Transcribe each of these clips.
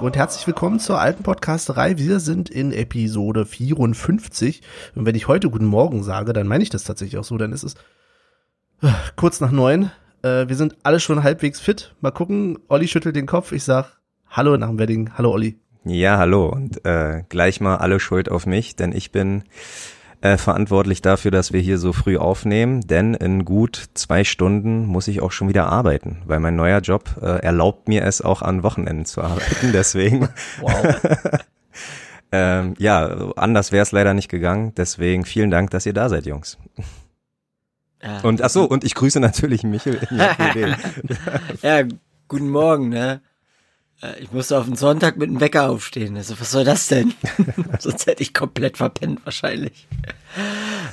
Und herzlich willkommen zur alten Podcasterei. Wir sind in Episode 54 und wenn ich heute guten Morgen sage, dann meine ich das tatsächlich auch so, dann ist es äh, kurz nach neun. Äh, wir sind alle schon halbwegs fit. Mal gucken, Olli schüttelt den Kopf, ich sag Hallo nach dem Wedding, hallo Olli. Ja, hallo und äh, gleich mal alle Schuld auf mich, denn ich bin äh, verantwortlich dafür, dass wir hier so früh aufnehmen, denn in gut zwei Stunden muss ich auch schon wieder arbeiten, weil mein neuer Job äh, erlaubt mir es auch an Wochenenden zu arbeiten, deswegen. wow. ähm, ja, anders wäre es leider nicht gegangen, deswegen vielen Dank, dass ihr da seid, Jungs. Und ach so, und ich grüße natürlich Michel. ja, guten Morgen, ne? Äh, ich musste auf den Sonntag mit dem Wecker aufstehen. Also, was soll das denn? Sonst hätte ich komplett verpennt, wahrscheinlich.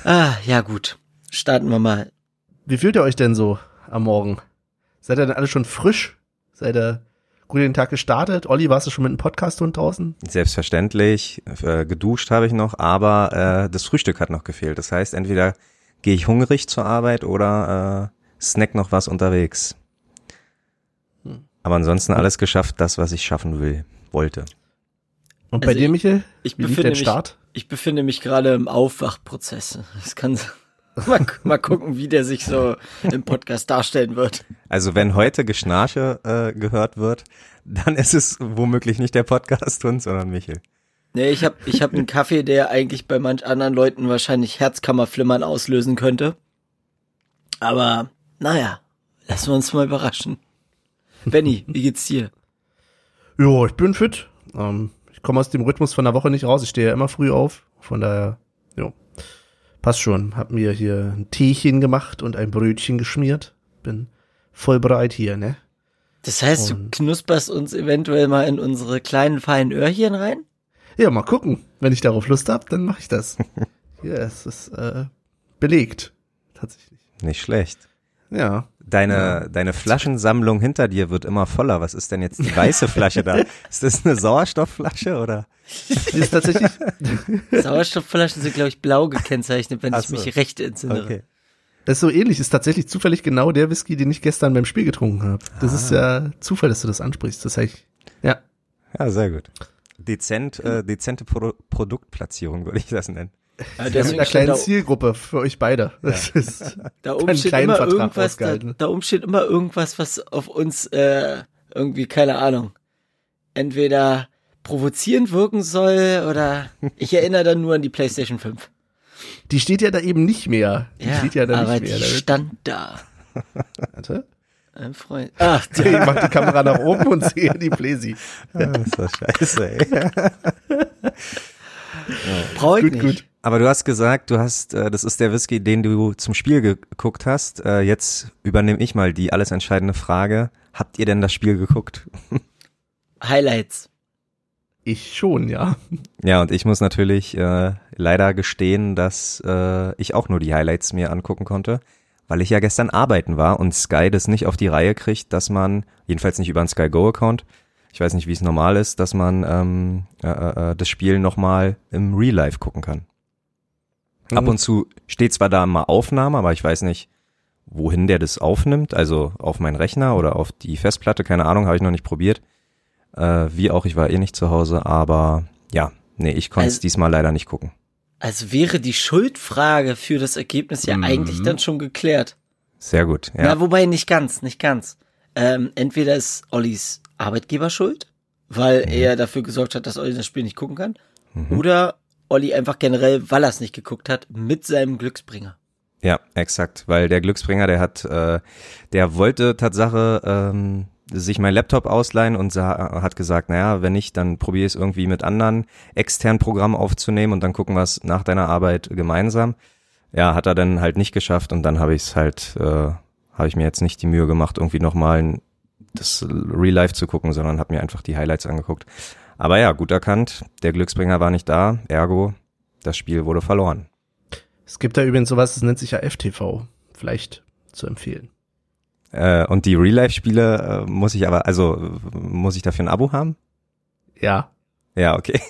Ah, ja, gut. Starten wir mal. Wie fühlt ihr euch denn so am Morgen? Seid ihr denn alle schon frisch? Seid ihr gut den Tag gestartet? Olli, warst du schon mit einem Podcast-Hund draußen? Selbstverständlich. Äh, geduscht habe ich noch, aber äh, das Frühstück hat noch gefehlt. Das heißt, entweder gehe ich hungrig zur Arbeit oder äh, snack noch was unterwegs. Aber ansonsten alles geschafft, das, was ich schaffen will, wollte. Und bei also dir, Michael? Ich, ich befinde, mich, ich befinde mich gerade im Aufwachprozess. Das kann mal, mal gucken, wie der sich so im Podcast darstellen wird. Also wenn heute Geschnarche äh, gehört wird, dann ist es womöglich nicht der Podcast-Hund, sondern Michel. Nee, ich habe ich hab einen Kaffee, der eigentlich bei manch anderen Leuten wahrscheinlich Herzkammerflimmern auslösen könnte. Aber naja, lassen wir uns mal überraschen. Benny, wie geht's dir? Jo, ich bin fit. Ähm, ich komme aus dem Rhythmus von der Woche nicht raus. Ich stehe ja immer früh auf. Von daher, jo, passt schon. Hab mir hier ein Teechen gemacht und ein Brötchen geschmiert. Bin voll bereit hier, ne? Das heißt, und du knusperst uns eventuell mal in unsere kleinen feinen Öhrchen rein? Ja, mal gucken. Wenn ich darauf Lust hab, dann mache ich das. ja, es ist äh, belegt. Tatsächlich. Nicht schlecht. Ja. Deine, ja. deine Flaschensammlung hinter dir wird immer voller. Was ist denn jetzt die weiße Flasche da? Ist das eine Sauerstoffflasche oder? Die ist tatsächlich. Sauerstoffflaschen sind, glaube ich, blau gekennzeichnet, wenn Ach ich mich recht entsinne. Okay. Das ist so ähnlich, ist tatsächlich zufällig genau der Whisky, den ich gestern beim Spiel getrunken habe. Das ah. ist ja Zufall, dass du das ansprichst. Das heißt, ja. Ja, sehr gut. Dezent, äh, dezente Pro Produktplatzierung würde ich das nennen. Ja, mit einer kleinen Zielgruppe für euch beide. Das ja. ist da oben steht immer irgendwas, da, da oben steht immer irgendwas, was auf uns äh, irgendwie, keine Ahnung, entweder provozierend wirken soll oder ich erinnere dann nur an die PlayStation 5. Die steht ja da eben nicht mehr. Die ja, steht ja da aber nicht mehr. Die stand da. Warte. Ein Freund. Ach, ich mach die Kamera nach oben und sehe die Playsee. Ah, das ist doch scheiße, ey. Brauche ich gut, nicht. Gut. Aber du hast gesagt, du hast, äh, das ist der Whisky, den du zum Spiel geguckt hast. Äh, jetzt übernehme ich mal die alles entscheidende Frage. Habt ihr denn das Spiel geguckt? Highlights. Ich schon, ja. Ja, und ich muss natürlich äh, leider gestehen, dass äh, ich auch nur die Highlights mir angucken konnte, weil ich ja gestern arbeiten war und Sky das nicht auf die Reihe kriegt, dass man, jedenfalls nicht über einen Sky Go Account, ich weiß nicht, wie es normal ist, dass man ähm, äh, äh, äh das Spiel nochmal im Real Life gucken kann. Mhm. Ab und zu steht zwar da mal Aufnahme, aber ich weiß nicht, wohin der das aufnimmt, also auf meinen Rechner oder auf die Festplatte, keine Ahnung, habe ich noch nicht probiert. Äh, wie auch, ich war eh nicht zu Hause, aber ja, nee, ich konnte es also, diesmal leider nicht gucken. Also wäre die Schuldfrage für das Ergebnis ja mhm. eigentlich dann schon geklärt. Sehr gut, ja. Na, wobei nicht ganz, nicht ganz. Ähm, entweder ist Ollis Arbeitgeber schuld, weil mhm. er dafür gesorgt hat, dass Olli das Spiel nicht gucken kann. Mhm. Oder Olli einfach generell, weil er es nicht geguckt hat, mit seinem Glücksbringer. Ja, exakt, weil der Glücksbringer, der hat, äh, der wollte Tatsache ähm, sich mein Laptop ausleihen und hat gesagt, naja, wenn nicht, dann probiere es irgendwie mit anderen externen Programmen aufzunehmen und dann gucken wir es nach deiner Arbeit gemeinsam. Ja, hat er dann halt nicht geschafft und dann habe ich es halt, äh, habe ich mir jetzt nicht die Mühe gemacht, irgendwie nochmal das Real Life zu gucken, sondern habe mir einfach die Highlights angeguckt. Aber ja, gut erkannt, der Glücksbringer war nicht da, ergo, das Spiel wurde verloren. Es gibt da übrigens sowas, das nennt sich ja FTV, vielleicht zu empfehlen. Äh, und die Real-Life-Spiele äh, muss ich aber, also muss ich dafür ein Abo haben? Ja. Ja, okay.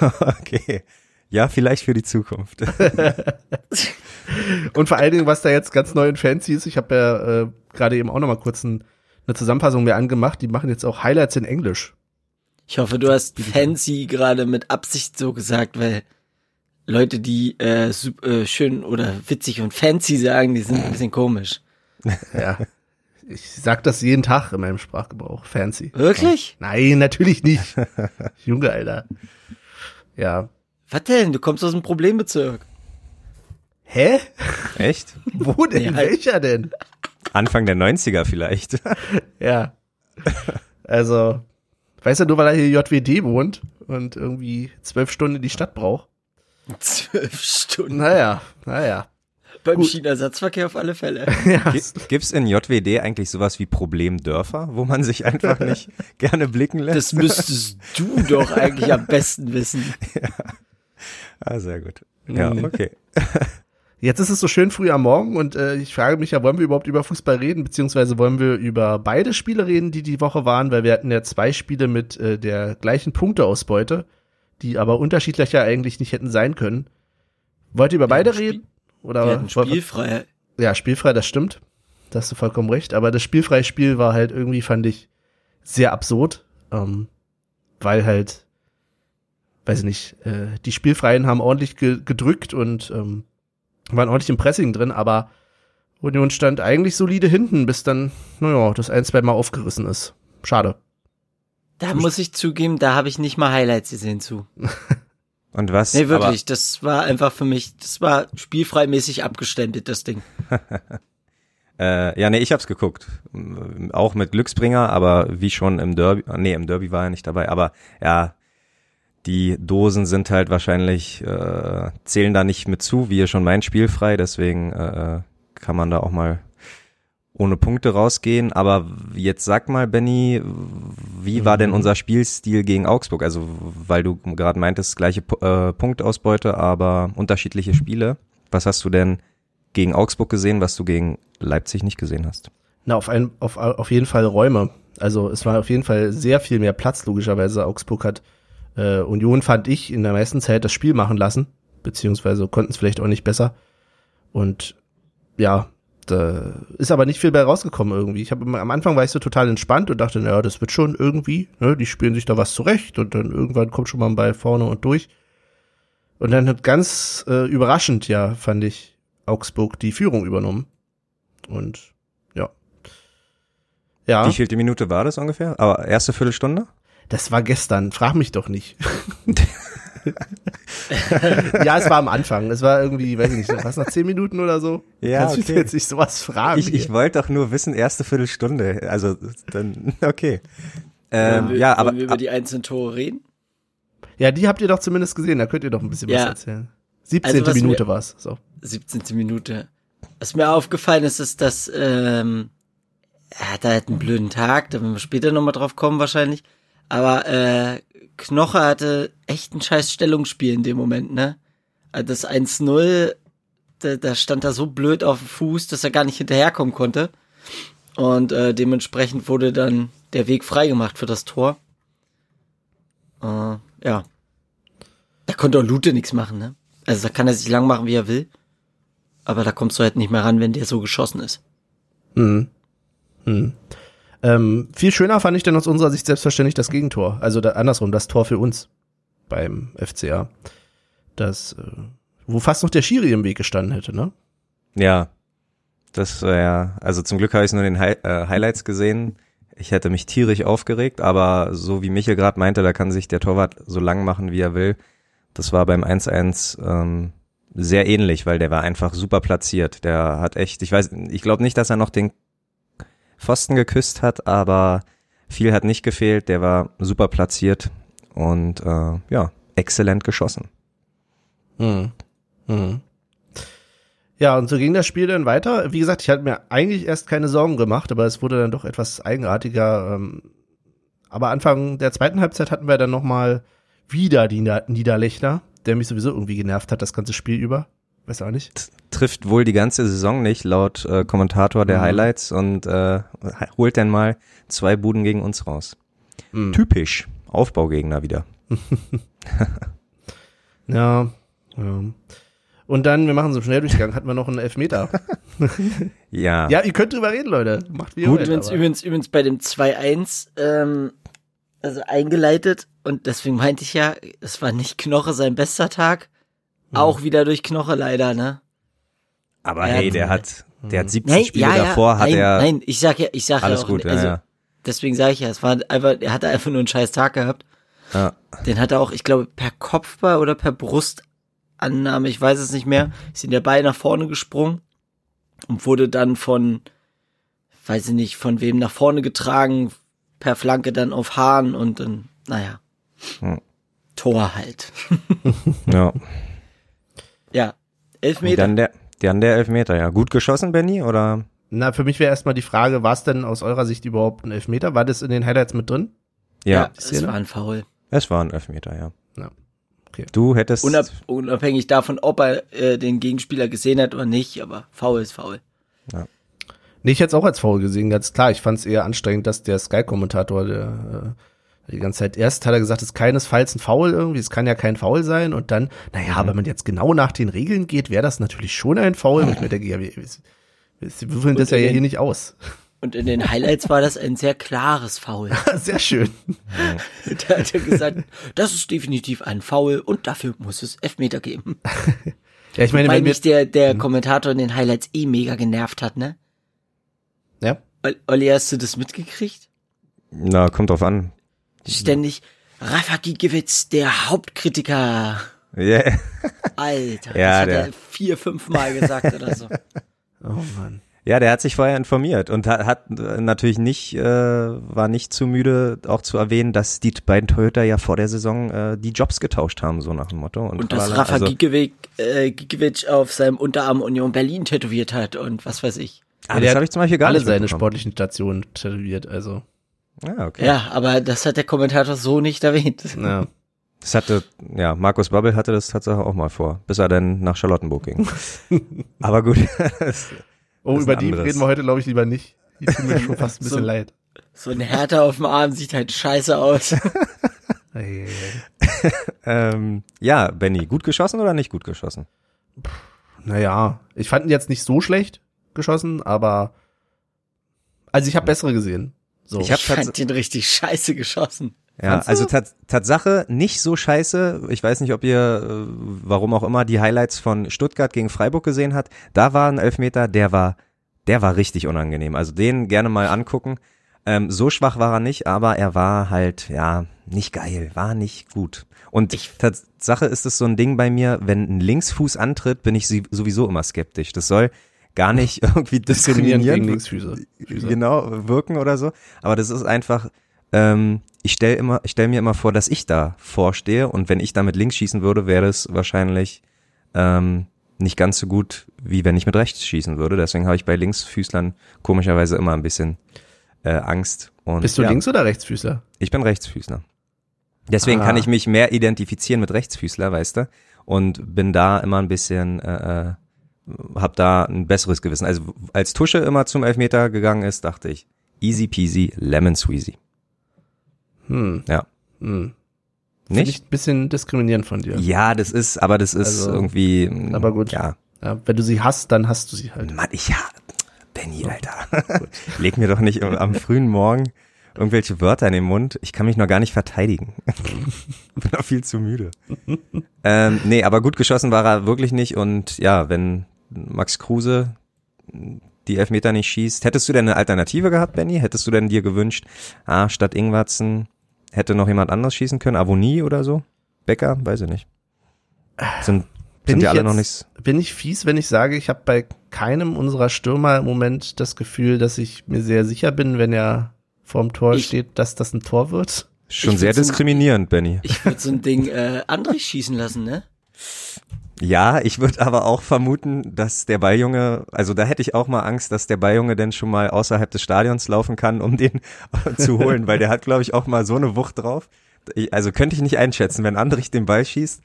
okay. Ja, vielleicht für die Zukunft. und vor allen Dingen, was da jetzt ganz neu in Fancy ist, ich habe ja äh, gerade eben auch noch mal kurz ein eine Zusammenfassung mir angemacht, die machen jetzt auch Highlights in Englisch. Ich hoffe, du hast fancy gerade mit Absicht so gesagt, weil Leute, die äh, äh, schön oder witzig und fancy sagen, die sind ein bisschen komisch. Ja. Ich sag das jeden Tag in meinem Sprachgebrauch. Fancy. Wirklich? Nein, natürlich nicht. Junge, Alter. Ja. Was denn? Du kommst aus einem Problembezirk. Hä? Echt? Wo denn? Ja, halt. Welcher denn? Anfang der 90er vielleicht. Ja. Also, weißt du, nur weil er hier JWD wohnt und irgendwie zwölf Stunden in die Stadt braucht. Zwölf Stunden. Naja, naja. Beim gut. Schienenersatzverkehr auf alle Fälle. Ja, Gi- Gibt's in JWD eigentlich sowas wie Problemdörfer, wo man sich einfach nicht gerne blicken lässt? Das müsstest du doch eigentlich am besten wissen. ah, sehr gut. Ja, okay. Jetzt ist es so schön früh am Morgen und äh, ich frage mich ja, wollen wir überhaupt über Fußball reden, beziehungsweise wollen wir über beide Spiele reden, die die Woche waren, weil wir hatten ja zwei Spiele mit äh, der gleichen Punkteausbeute, die aber unterschiedlicher eigentlich nicht hätten sein können. Wollt ihr über beide Spiel- reden? Oder Wir hatten spielfrei. Ja, spielfrei, das stimmt. Da hast du vollkommen recht. Aber das spielfreie Spiel war halt irgendwie, fand ich, sehr absurd. Ähm, weil halt, weiß ich nicht, äh, die Spielfreien haben ordentlich ge gedrückt und ähm, waren ordentlich im Pressing drin, aber Union stand eigentlich solide hinten, bis dann, naja, das ein, zwei Mal aufgerissen ist. Schade. Da muss ich zugeben, da habe ich nicht mal Highlights gesehen zu. Und was? Nee, wirklich, das war einfach für mich, das war spielfreimäßig abgestempelt, das Ding. Äh, ja, nee, ich hab's geguckt. Auch mit Glücksbringer, aber wie schon im Derby, nee, im Derby war er nicht dabei, aber ja, die Dosen sind halt wahrscheinlich, äh, zählen da nicht mit zu, wie ihr schon mein spielfrei, deswegen äh, kann man da auch mal ohne Punkte rausgehen. Aber jetzt sag mal, Benny, wie war denn unser Spielstil gegen Augsburg? Also, weil du gerade meintest, gleiche äh, Punktausbeute, aber unterschiedliche Spiele. Was hast du denn gegen Augsburg gesehen, was du gegen Leipzig nicht gesehen hast? Na, auf, ein, auf, auf jeden Fall Räume. Also es war auf jeden Fall sehr viel mehr Platz, logischerweise. Augsburg hat äh, Union, fand ich, in der meisten Zeit das Spiel machen lassen, beziehungsweise konnten es vielleicht auch nicht besser. Und ja, da ist aber nicht viel bei rausgekommen irgendwie. Ich habe am Anfang war ich so total entspannt und dachte, naja, das wird schon irgendwie, ne, die spielen sich da was zurecht und dann irgendwann kommt schon mal ein Ball vorne und durch. Und dann hat ganz äh, überraschend, ja, fand ich, Augsburg die Führung übernommen. Und ja. Ja, Wie vielte Minute war das ungefähr? Aber erste Viertelstunde? Das war gestern. Frag mich doch nicht. ja, es war am Anfang. Es war irgendwie, weiß ich nicht, was nach zehn Minuten oder so? Ja, Kannst du okay. jetzt nicht sowas fragen? Ich, ich wollte doch nur wissen, erste Viertelstunde. Also dann, okay. Ähm, wir, ja, aber wir über die einzelnen Tore reden? ja, die habt ihr doch zumindest gesehen. Da könnt ihr doch ein bisschen Ja. was erzählen. 17. Also, was Minute mir- war's. So. 17. Minute. Was mir aufgefallen ist, ist, dass ähm, er hatte halt einen blöden Tag, da werden wir später nochmal drauf kommen wahrscheinlich. Aber äh, Knoche hatte echt ein scheiß Stellungsspiel in dem Moment, ne? Also Das 1-0, da, da stand er so blöd auf dem Fuß, dass er gar nicht hinterherkommen konnte. Und äh, dementsprechend wurde dann der Weg freigemacht für das Tor. Äh, ja. Da konnte auch Lute nichts machen, ne? Also da kann er sich lang machen, wie er will. Aber da kommst du halt nicht mehr ran, wenn der so geschossen ist. Hm. Hm. Ähm, viel schöner fand ich dann aus unserer Sicht selbstverständlich das Gegentor. Also da, andersrum, das Tor für uns beim FCA. Das, äh, wo fast noch der Schiri im Weg gestanden hätte, ne? ja, das war ja, also zum Glück habe ich nur den Hi äh, Highlights gesehen. Ich hätte mich tierisch aufgeregt, aber so wie Michael gerade meinte, da kann sich der Torwart so lang machen, wie er will. Das war beim 1-1 ähm, sehr ähnlich, weil der war einfach super platziert. Der hat echt, ich weiß, ich glaube nicht, dass er noch den Pfosten geküsst hat, aber viel hat nicht gefehlt. Der war super platziert und äh, ja, exzellent geschossen. Hm. Hm. Ja, und so ging das Spiel dann weiter. Wie gesagt, ich hatte mir eigentlich erst keine Sorgen gemacht, aber es wurde dann doch etwas eigenartiger. Ähm, aber Anfang der zweiten Halbzeit hatten wir dann noch mal wieder die Nieder Niederlechner, der mich sowieso irgendwie genervt hat das ganze Spiel über. Weiß auch nicht. trifft wohl die ganze Saison nicht, laut äh, Kommentator der Mhm. Highlights und äh, holt dann mal zwei Buden gegen uns raus. Hm. Typisch. Aufbaugegner wieder. Ja, ja. Und dann, wir machen so einen Schnelldurchgang, hatten wir noch einen Elfmeter. Ja. ja, ihr könnt drüber reden, Leute. Macht wie ihr Gut, übrigens, aber- übrigens, übrigens bei dem 2-1, ähm, also eingeleitet und deswegen meinte ich ja, es war nicht Knoche sein bester Tag. Auch wieder durch Knoche leider, ne? Aber Ja, hey, der hat, der hat 17 Nein, Spiele ja, davor, hat nein, er nein, ich sag ja, ich sag alles ja auch, gut, ja, also, ja. deswegen sage ich ja, es war einfach, er hatte einfach nur einen scheiß Tag gehabt. ja. Den hat er auch, ich glaube, per Kopfball oder per Brustannahme, ich weiß es nicht mehr, ist in der Ball nach vorne gesprungen und wurde dann von, weiß ich nicht, von wem nach vorne getragen, per Flanke dann auf Hahn und dann, naja, Hm. Tor halt. ja. Ja, Elfmeter. Dann der, dann der Elfmeter, ja. Gut geschossen, Benny, oder? Na, für mich wäre erstmal die Frage, war es denn aus eurer Sicht überhaupt ein Elfmeter? War das in den Highlights mit drin? Ja, es Szene? war ein Foul. es war ein Elfmeter, ja. Ja. Okay. Du hättest, Unab unabhängig davon, ob er äh, den Gegenspieler gesehen hat oder nicht, aber Foul ist Foul. Nee, ich hätte es auch als faul gesehen, ganz klar. Ich fand es eher anstrengend, dass der Sky-Kommentator der, äh, die ganze Zeit erst hat er gesagt, es ist keinesfalls ein Foul irgendwie, es kann ja kein Foul sein und dann, naja, wenn man jetzt genau nach den Regeln geht, wäre das natürlich schon ein Foul. Und ich mir denke, ja, wir, wir, wir würfeln das ja in den- hier nicht aus. Und in den Highlights war das ein sehr klares Foul. Sehr schön. Da hat er gesagt, das ist definitiv ein Foul und dafür muss es Elfmeter geben. Ja, ich meine, Weil mich der, der Kommentator in den Highlights eh mega genervt hat, ne? ja, Ol- Olli, hast du das mitgekriegt? na, kommt drauf an. Ständig, Rafa Gikiewicz, der Hauptkritiker. Yeah. Alter, Ja, das hat der- er vier, fünf Mal gesagt oder so. oh Mann. Ja, der hat sich vorher informiert und hat, hat äh, natürlich nicht, äh, war nicht zu müde, auch zu erwähnen, dass die beiden Toyota ja vor der Saison äh, die Jobs getauscht haben, so nach dem Motto. Und, Und dass. Rafa also, Gikiewicz, äh, Gikiewicz auf seinem Unterarm Union Berlin tätowiert hat und was weiß ich. ah, der das hat habe ich zum Beispiel gar alle nicht seine mitbekommen. sportlichen Stationen tätowiert, also. Ah, okay. Ja, aber das hat der Kommentator so nicht erwähnt. Ja. Das hatte, ja, Markus Babbel hatte das tatsächlich auch mal vor, bis er dann nach Charlottenburg ging. Aber gut. Oh, Das über die anderes. reden wir heute, glaube ich, lieber nicht. Die tun mir schon fast ein bisschen So. leid. So ein Härter auf dem Arm sieht halt scheiße aus. Ähm, ja, Benny, gut geschossen oder nicht gut geschossen? Naja, ich fand ihn jetzt nicht so schlecht geschossen, aber also ich habe bessere gesehen. So. Ich hab Ich fand den richtig scheiße geschossen. Ja, also Tat, Tatsache nicht so scheiße. Ich weiß nicht, ob ihr, äh, warum auch immer, die Highlights von Stuttgart gegen Freiburg gesehen hat. Da war ein Elfmeter, der war, der war richtig unangenehm. Also den gerne mal angucken. Ähm, so schwach war er nicht, aber er war halt, ja, nicht geil, war nicht gut. Und Ich- Tatsache ist es so ein Ding bei mir, wenn ein Linksfuß antritt, bin ich sowieso immer skeptisch. Das soll gar nicht irgendwie diskriminierend diskriminieren, gegen Linksfüße. Füße. genau wirken oder so. Aber das ist einfach, ähm, ich stell immer, ich stell mir immer vor, dass ich da vorstehe und wenn ich da mit links schießen würde, wäre es wahrscheinlich ähm, nicht ganz so gut, wie wenn ich mit rechts schießen würde. Deswegen habe ich bei Linksfüßlern komischerweise immer ein bisschen äh, Angst. Und, Bist du ja, Links- oder Rechtsfüßler? Ich bin Rechtsfüßler. Deswegen Ah. kann ich mich mehr identifizieren mit Rechtsfüßler, weißt du? Und bin da immer ein bisschen, äh, äh, hab da ein besseres Gewissen. Also als Tusche immer zum Elfmeter gegangen ist, dachte ich, easy peasy, lemon squeezy. Hm. Ja. Hm. Nicht? ich ein bisschen diskriminierend von dir. Ja, das ist, aber das ist Also, irgendwie, mm, aber gut. Ja. Ja, wenn du sie hast, dann hast du sie halt. Mann, ich, ja, Benny, Alter. Leg mir doch nicht am- am frühen Morgen irgendwelche Wörter in den Mund. Ich kann mich noch gar nicht verteidigen. Bin noch viel zu müde. ähm, nee, aber gut geschossen war er wirklich nicht. Und ja, wenn Max Kruse die Elfmeter nicht schießt, hättest du denn eine Alternative gehabt, Benny? Hättest du denn dir gewünscht, ah, statt Ingwarzen hätte noch jemand anders schießen können? Avonie oder so? Becker? Weiß ich nicht. Sind, Bin sind ich ja alle jetzt- noch nicht, Bin ich fies, wenn ich sage, ich habe bei keinem unserer Stürmer im Moment das Gefühl, dass ich mir sehr sicher bin, wenn er vorm Tor Ich- steht, dass das ein Tor wird? schon sehr diskriminierend, Benny. Ich würde so ein Ding äh, Andrich schießen lassen, ne? Ja, ich würde aber auch vermuten, dass der Balljunge, also da hätte ich auch mal Angst, dass der Balljunge denn schon mal außerhalb des Stadions laufen kann, um den zu holen, weil der hat, glaube ich, auch mal so eine Wucht drauf. Ich, also könnte ich nicht einschätzen, wenn Andrich den Ball schießt,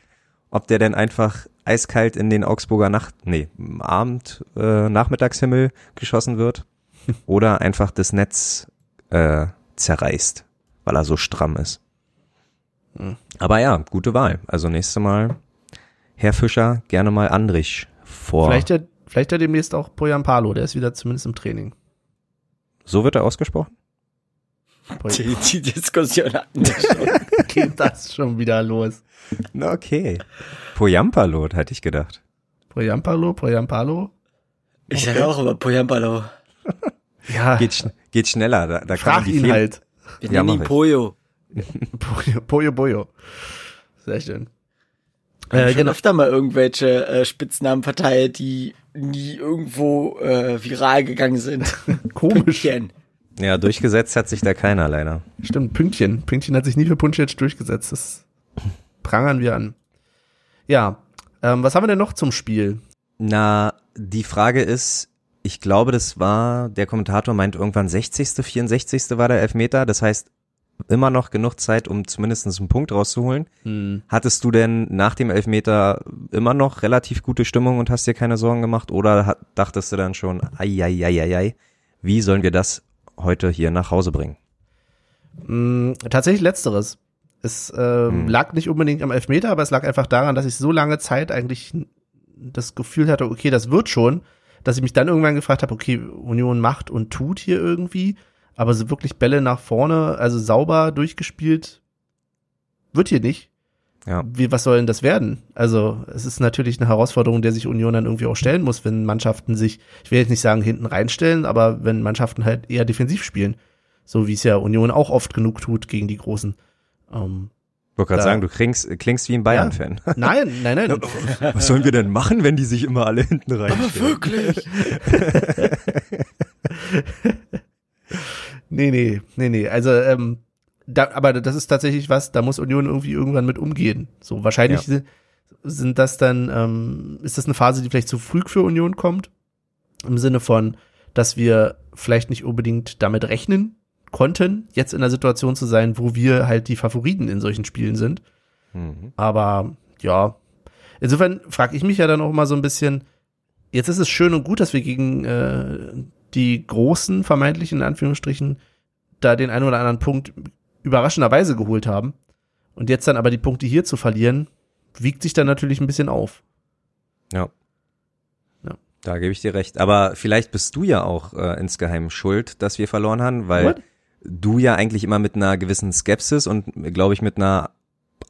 ob der denn einfach eiskalt in den Augsburger Nacht, nee, Abend, äh, Nachmittagshimmel geschossen wird oder einfach das Netz äh, zerreißt, weil er so stramm ist. Hm. Aber ja, gute Wahl. Also nächste Mal Herr Fischer gerne mal Andrich vor. Vielleicht ja, vielleicht ja demnächst auch Poyampalo, der ist wieder zumindest im Training. So wird er ausgesprochen? Die, die Diskussion hatten wir schon. Geht das schon wieder los? Na, okay. Poyampalot, hätte ich gedacht. Poyampalo, Poyampalo? Ich sage auch immer Poyampalo. Ja, Geht, geht schneller. Da, da kann frag man die ihn Fehl- halt. Wir Ja, nennen ihn. Poyo, Poyo, Poyo. Sehr schön. Wir haben Äh, schon genau. öfter mal irgendwelche äh, Spitznamen verteilt, die nie irgendwo äh, viral gegangen sind. Komisch. Pünktchen. Ja, durchgesetzt hat sich da keiner leider. Stimmt, Pünktchen. Pünktchen hat sich nie für Puncic durchgesetzt. Das prangern wir an. Ja, ähm, was haben wir denn noch zum Spiel? Na, die Frage ist, ich glaube, das war, der Kommentator meint irgendwann 60., 64. war der Elfmeter. Das heißt, immer noch genug Zeit, um zumindest einen Punkt rauszuholen. Hm. Hattest du denn nach dem Elfmeter immer noch relativ gute Stimmung und hast dir keine Sorgen gemacht? Oder hat, dachtest du dann schon, ai, ai, ai, ai, ai, wie sollen wir das heute hier nach Hause bringen? Mm, tatsächlich letzteres. Es ähm, Hm. lag nicht unbedingt am Elfmeter, aber es lag einfach daran, dass ich so lange Zeit eigentlich das Gefühl hatte, okay, das wird schon, dass ich mich dann irgendwann gefragt habe, okay, Union macht und tut hier irgendwie, aber so wirklich Bälle nach vorne, also sauber durchgespielt, wird hier nicht. Ja. Wie, was soll denn das werden? Also, es ist natürlich eine Herausforderung, der sich Union dann irgendwie auch stellen muss, wenn Mannschaften sich, ich will jetzt nicht sagen hinten reinstellen, aber wenn Mannschaften halt eher defensiv spielen. So wie es ja Union auch oft genug tut gegen die Großen. Ähm, Ich wollte gerade sagen, du klingst, klingst wie ein Bayern-Fan. nein, nein, nein. Was sollen wir denn machen, wenn die sich immer alle hinten reinstellen? Wirklich? nee, nee, nee, nee. Also, ähm, da, aber das ist tatsächlich was, da muss Union irgendwie irgendwann mit umgehen. So, wahrscheinlich Ja. sind, das dann, ähm, ist das eine Phase, die vielleicht zu früh für Union kommt? Im Sinne von, dass wir vielleicht nicht unbedingt damit rechnen konnten, jetzt in der Situation zu sein, wo wir halt die Favoriten in solchen Spielen sind. Mhm. Aber ja, insofern frage ich mich ja dann auch immer so ein bisschen, jetzt ist es schön und gut, dass wir gegen äh, die großen, vermeintlich in Anführungsstrichen, da den einen oder anderen Punkt überraschenderweise geholt haben. Und jetzt dann aber die Punkte hier zu verlieren, wiegt sich dann natürlich ein bisschen auf. Ja. Ja. Da gebe ich dir recht. Aber vielleicht bist du ja auch äh, insgeheim schuld, dass wir verloren haben, weil What? du ja eigentlich immer mit einer gewissen Skepsis und glaube ich mit einer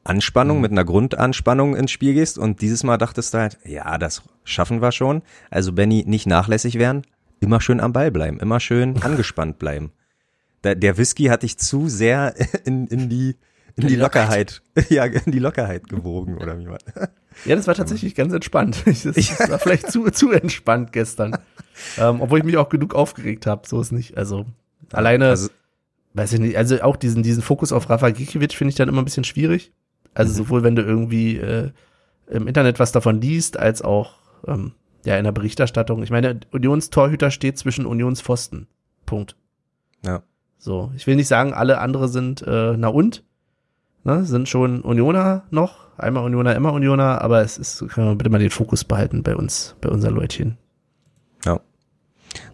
Anspannung, Mhm. mit einer Grundanspannung ins Spiel gehst und dieses Mal dachtest du halt, ja, das schaffen wir schon. Also Benny, nicht nachlässig werden, immer schön am Ball bleiben, immer schön angespannt bleiben. Der, der Whisky hat dich zu sehr in, in die in die Lockerheit, ja, in die Lockerheit gewogen oder wie man. Ja, das war tatsächlich ganz entspannt. Das, das war vielleicht zu, zu entspannt gestern. ähm, obwohl ich mich auch genug aufgeregt habe, so ist nicht. Also alleine, Also, weiß ich nicht, also auch diesen, diesen Fokus auf Rafa Gikiewicz finde ich dann immer ein bisschen schwierig. Also Mhm. sowohl wenn du irgendwie äh, im Internet was davon liest, als auch ähm, ja in der Berichterstattung. Ich meine, Unionstorhüter steht zwischen Unionspfosten. Punkt. ja. So, ich will nicht sagen, alle andere sind äh, na und, ne, sind schon Unioner noch, einmal Unioner, immer Unioner, aber es ist, können wir bitte mal den Fokus behalten bei uns, bei unseren Leutchen.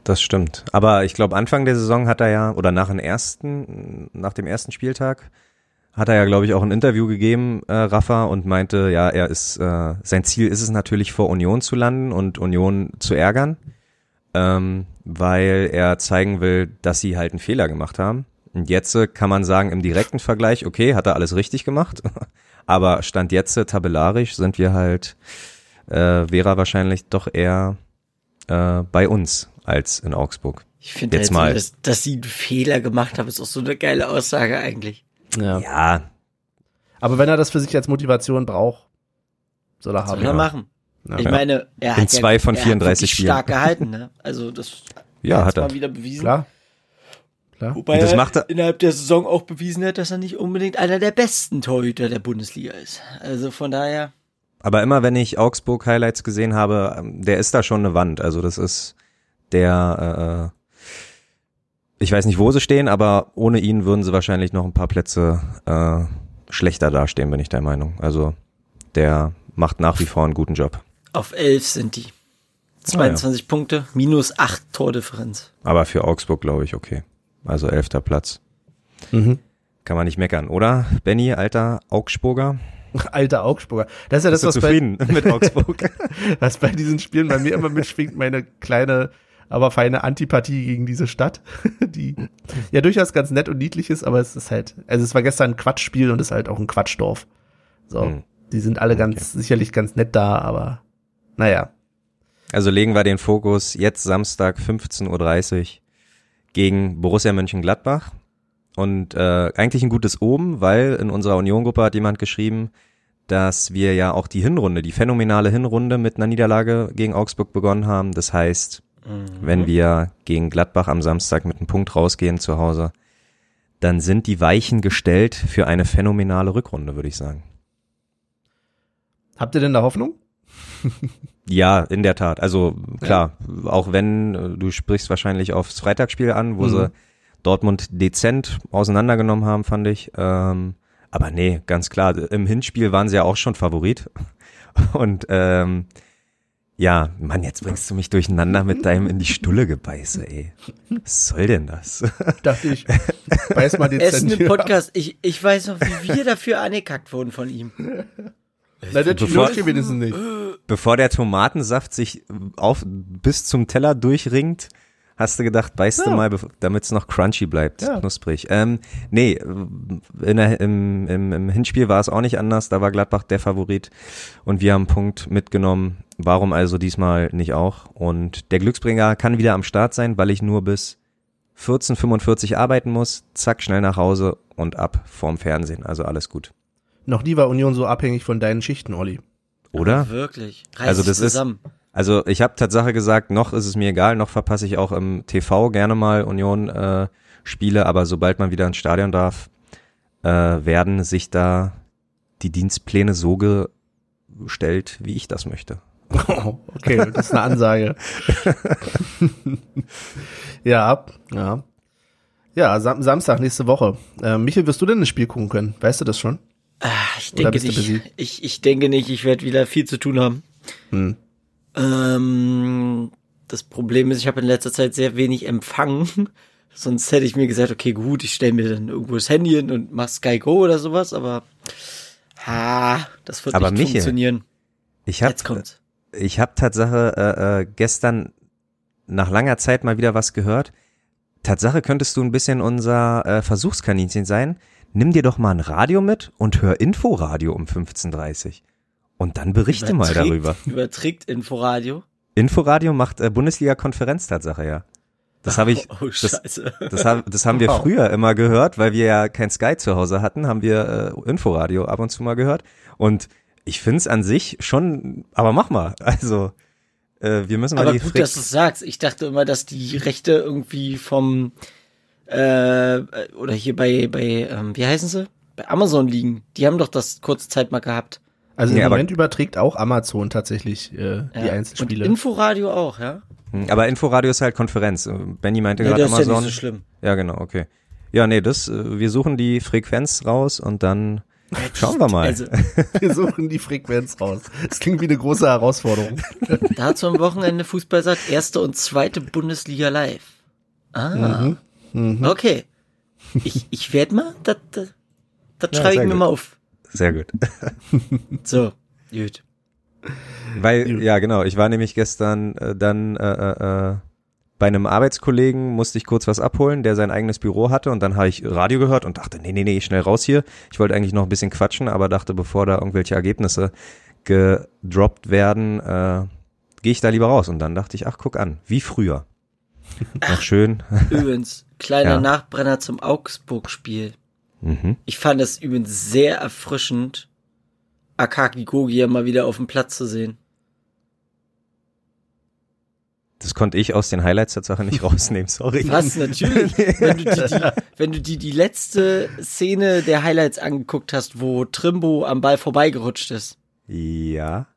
Das stimmt. Aber ich glaube, Anfang der Saison hat er ja, oder nach dem ersten, nach dem ersten Spieltag, hat er ja, glaube ich, auch ein Interview gegeben, äh, Rafa, und meinte, ja, er ist, äh, sein Ziel ist es natürlich vor Union zu landen und Union zu ärgern, ähm, weil er zeigen will, dass sie halt einen Fehler gemacht haben. Und jetzt äh, kann man sagen, im direkten Vergleich, okay, hat er alles richtig gemacht, aber Stand jetzt äh, tabellarisch sind wir halt, äh, wäre er wahrscheinlich doch eher äh, bei uns als in Augsburg. Ich finde Jetzt jetzt mal. mal, dass, dass sie einen Fehler gemacht haben, ist auch so eine geile Aussage eigentlich. Ja. Ja, Aber wenn er das für sich als Motivation braucht, soll er Soll haben. er Ja. machen. Ja. Ich meine, er In hat zwei ja, von er 34 hat wirklich Spielen. stark gehalten, ne? Also das ja, hat er. mal wieder bewiesen. Klar. Klar. Wobei Und das er macht er- innerhalb der Saison auch bewiesen hat, dass er nicht unbedingt einer der besten Torhüter der Bundesliga ist. Also von daher, Aber immer wenn ich Augsburg Highlights gesehen habe, ähm, der ist da schon eine Wand. Also das ist der, äh, ich weiß nicht, wo sie stehen, aber ohne ihn würden sie wahrscheinlich noch ein paar Plätze äh, schlechter dastehen, bin ich der Meinung. Also der macht nach wie vor einen guten Job. auf elf sind die. 22 Punkte, minus acht Tordifferenz. Aber für Augsburg glaube ich okay. Also elfter Platz. Mhm. Kann man nicht meckern, oder? Benny, alter Augsburger? Alter Augsburger. Das ist ja das, Bist du was bei, zufrieden mit Augsburg? was bei diesen Spielen bei mir immer mitschwingt, meine kleine, aber feine Antipathie gegen diese Stadt, die ja durchaus ganz nett und niedlich ist, aber es ist halt, also es war gestern ein Quatschspiel und ist halt auch ein Quatschdorf. So, Hm. die sind alle ganz, sicherlich ganz nett da, aber naja. Also legen wir den Fokus jetzt Samstag 15.30 Uhr gegen Borussia Mönchengladbach. Und äh, eigentlich ein gutes Oben, weil in unserer Union-Gruppe hat jemand geschrieben, dass wir ja auch die Hinrunde, die phänomenale Hinrunde mit einer Niederlage gegen Augsburg begonnen haben. Das heißt, wenn wir gegen Gladbach am Samstag mit einem Punkt rausgehen zu Hause, dann sind die Weichen gestellt für eine phänomenale Rückrunde, würde ich sagen. Habt ihr denn da Hoffnung? Ja, in der Tat. Also klar, auch wenn äh, du sprichst wahrscheinlich aufs Freitagsspiel an, wo Mhm. sie Dortmund dezent auseinandergenommen haben, fand ich. Ähm, aber nee, ganz klar. Im Hinspiel waren sie ja auch schon Favorit. Und ähm, ja, Mann, jetzt bringst du mich durcheinander mit deinem in die Stulle gebeiße, ey. Was soll denn das? Dachte ich, weiß mal den Essen im Podcast. Ich, ich weiß noch, wie wir dafür angekackt wurden von ihm. Na, der Bevor- Bevor, wenigstens nicht. Bevor der Tomatensaft sich auf bis zum Teller durchringt, hast du gedacht, beißt du Ja. mal, damit es noch crunchy bleibt, Ja. knusprig. Ähm, nee, in der, im, im, im Hinspiel war es auch nicht anders, da war Gladbach der Favorit und wir haben einen Punkt mitgenommen. Warum also diesmal nicht auch? Und der Glücksbringer kann wieder am Start sein, weil ich nur bis 14.45 arbeiten muss, zack, schnell nach Hause und ab vorm Fernsehen. Also alles gut. Noch nie war Union so abhängig von deinen Schichten, Olli. Oder? Wirklich. Reiß Also das ist- zusammen. Also ich habe Tatsache gesagt, noch ist es mir egal, noch verpasse ich auch im TV gerne mal Union äh, Spiele, aber sobald man wieder ins Stadion darf, äh, werden sich da die Dienstpläne so gestellt, wie ich das möchte. okay, das ist eine Ansage. ja, ja. Ja, Sam Samstag nächste Woche. Äh, Michael, wirst du denn ein Spiel gucken können? Weißt du das schon? Ah, ich denke nicht. Ich, ich denke nicht. Ich werde wieder viel zu tun haben. Hm. Ähm, das Problem ist, ich habe in letzter Zeit sehr wenig Empfang. Sonst hätte ich mir gesagt, okay, gut, ich stelle mir dann irgendwo das Handy hin und mach Sky Go oder sowas, aber ha, das wird Aber nicht Michael, funktionieren. Ich habe Jetzt kommt's. ich hab Tatsache äh, äh, gestern nach langer Zeit mal wieder was gehört. Tatsache könntest du ein bisschen unser äh, Versuchskaninchen sein. Nimm dir doch mal ein Radio mit und hör Inforadio um 15.30 Und dann berichte mal darüber. Überträgt Inforadio. Inforadio macht äh, Bundesliga-Konferenz Tatsache, ja. Das habe ich, Oh, oh das, scheiße. das, hab, das haben wir Wow. früher immer gehört, weil wir ja kein Sky zu Hause hatten, haben wir äh, Inforadio ab und zu mal gehört. Und ich find's an sich schon, aber mach mal. Also, äh, wir müssen mal Aber die gut, Frick- dass du sagst. Ich dachte immer, dass die Rechte irgendwie vom äh, oder hier bei bei ähm, wie heißen sie? Bei Amazon liegen. Die haben doch das kurze Zeit mal gehabt. Also Nee, im Moment überträgt auch Amazon tatsächlich äh, die Ja. Einzelspiele. Und Inforadio auch, ja. Hm, Aber Inforadio ist halt Konferenz. Äh, Benny meinte Ja, gerade das ist ja Amazon. nicht so schlimm. Ja, genau, okay. Ja, nee, das, äh, wir suchen die Frequenz raus und dann schauen wir mal. Also, Wir suchen die Frequenz raus. Das klingt wie eine große Herausforderung. dazu am Wochenende Fußball sagt, erste und zweite Bundesliga live. Ah, Mhm. okay. Ich, ich werde mal, das, das, das Ja, schreibe ich mir gut. mal auf. Sehr gut. So, gut. Weil, ja, genau, ich war nämlich gestern äh, dann äh, äh, äh, bei einem Arbeitskollegen, musste ich kurz was abholen, der sein eigenes Büro hatte und dann habe ich Radio gehört und dachte, nee, nee, nee, schnell raus hier. Ich wollte eigentlich noch ein bisschen quatschen, aber dachte, bevor da irgendwelche Ergebnisse gedroppt werden, äh, gehe ich da lieber raus. Und dann dachte ich, ach, guck an, wie früher. Noch schön. Übrigens, kleiner Ja. Nachbrenner zum Augsburg-Spiel. Mhm. Ich fand es übrigens sehr erfrischend, Akaki Gogia mal wieder auf dem Platz zu sehen. Das konnte ich aus den Highlights Tatsache nicht rausnehmen, sorry. Was, natürlich. wenn, du die, die, wenn du die, die letzte Szene der Highlights angeguckt hast, wo Trimbo am Ball vorbeigerutscht ist, Ja.